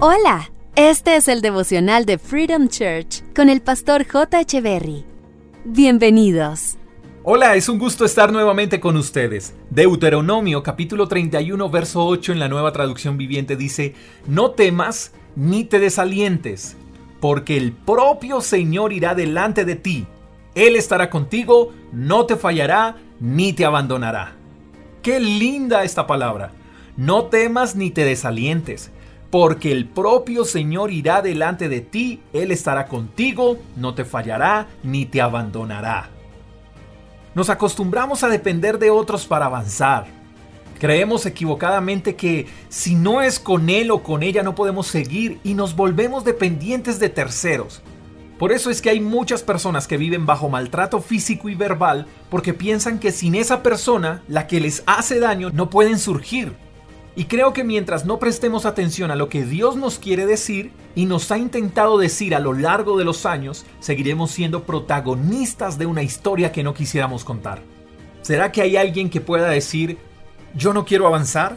Hola, este es el devocional de Freedom Church con el pastor J. Echeverry. Bienvenidos. Hola, es un gusto estar nuevamente con ustedes. Deuteronomio capítulo 31 verso 8 en la nueva traducción viviente dice, No temas ni te desalientes, porque el propio Señor irá delante de ti. Él estará contigo, no te fallará ni te abandonará. Qué linda esta palabra. No temas ni te desalientes porque el propio Señor irá delante de ti, Él estará contigo, no te fallará ni te abandonará. Nos acostumbramos a depender de otros para avanzar. Creemos equivocadamente que si no es con Él o con ella no podemos seguir y nos volvemos dependientes de terceros. Por eso es que hay muchas personas que viven bajo maltrato físico y verbal porque piensan que sin esa persona, la que les hace daño, no pueden surgir y creo que mientras no prestemos atención a lo que Dios nos quiere decir y nos ha intentado decir a lo largo de los años, seguiremos siendo protagonistas de una historia que no quisiéramos contar. ¿Será que hay alguien que pueda decir, yo no quiero avanzar?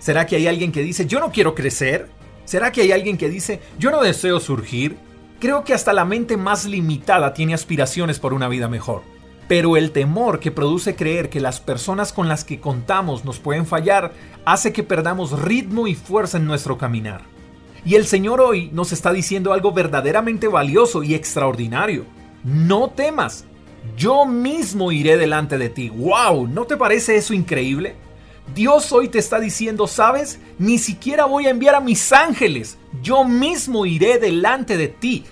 ¿Será que hay alguien que dice, yo no quiero crecer? ¿Será que hay alguien que dice, yo no deseo surgir? Creo que hasta la mente más limitada tiene aspiraciones por una vida mejor. Pero el temor que produce creer que las personas con las que contamos nos pueden fallar hace que perdamos ritmo y fuerza en nuestro caminar. Y el Señor hoy nos está diciendo algo verdaderamente valioso y extraordinario. No temas, yo mismo iré delante de ti. ¡Wow! ¿No te parece eso increíble? Dios hoy te está diciendo, ¿sabes? Ni siquiera voy a enviar a mis ángeles. Yo mismo iré delante de ti.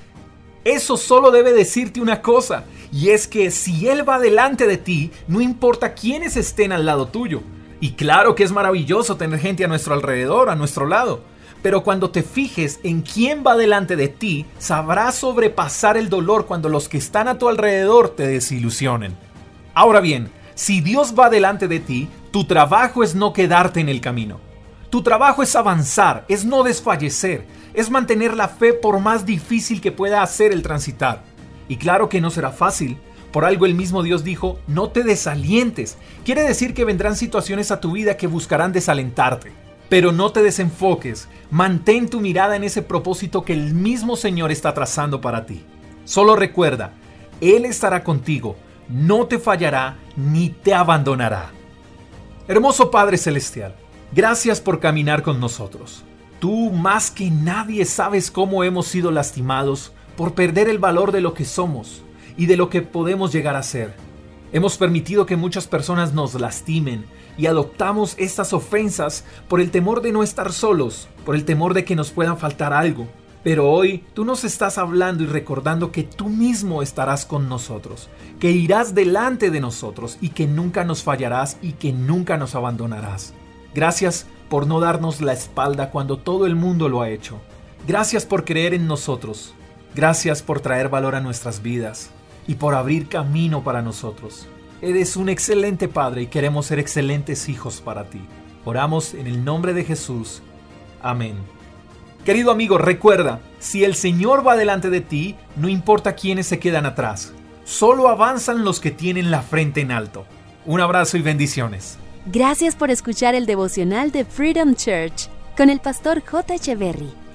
Eso solo debe decirte una cosa, y es que si Él va delante de ti, no importa quiénes estén al lado tuyo. Y claro que es maravilloso tener gente a nuestro alrededor, a nuestro lado. Pero cuando te fijes en quién va delante de ti, sabrás sobrepasar el dolor cuando los que están a tu alrededor te desilusionen. Ahora bien, si Dios va delante de ti, tu trabajo es no quedarte en el camino. Tu trabajo es avanzar, es no desfallecer, es mantener la fe por más difícil que pueda hacer el transitar. Y claro que no será fácil. Por algo el mismo Dios dijo, no te desalientes. Quiere decir que vendrán situaciones a tu vida que buscarán desalentarte. Pero no te desenfoques, mantén tu mirada en ese propósito que el mismo Señor está trazando para ti. Solo recuerda, Él estará contigo, no te fallará ni te abandonará. Hermoso Padre Celestial, Gracias por caminar con nosotros. Tú más que nadie sabes cómo hemos sido lastimados por perder el valor de lo que somos y de lo que podemos llegar a ser. Hemos permitido que muchas personas nos lastimen y adoptamos estas ofensas por el temor de no estar solos, por el temor de que nos puedan faltar algo. Pero hoy tú nos estás hablando y recordando que tú mismo estarás con nosotros, que irás delante de nosotros y que nunca nos fallarás y que nunca nos abandonarás. Gracias por no darnos la espalda cuando todo el mundo lo ha hecho. Gracias por creer en nosotros. Gracias por traer valor a nuestras vidas y por abrir camino para nosotros. Eres un excelente Padre y queremos ser excelentes hijos para ti. Oramos en el nombre de Jesús. Amén. Querido amigo, recuerda, si el Señor va delante de ti, no importa quiénes se quedan atrás. Solo avanzan los que tienen la frente en alto. Un abrazo y bendiciones. Gracias por escuchar el devocional de Freedom Church con el pastor J. Echeverry.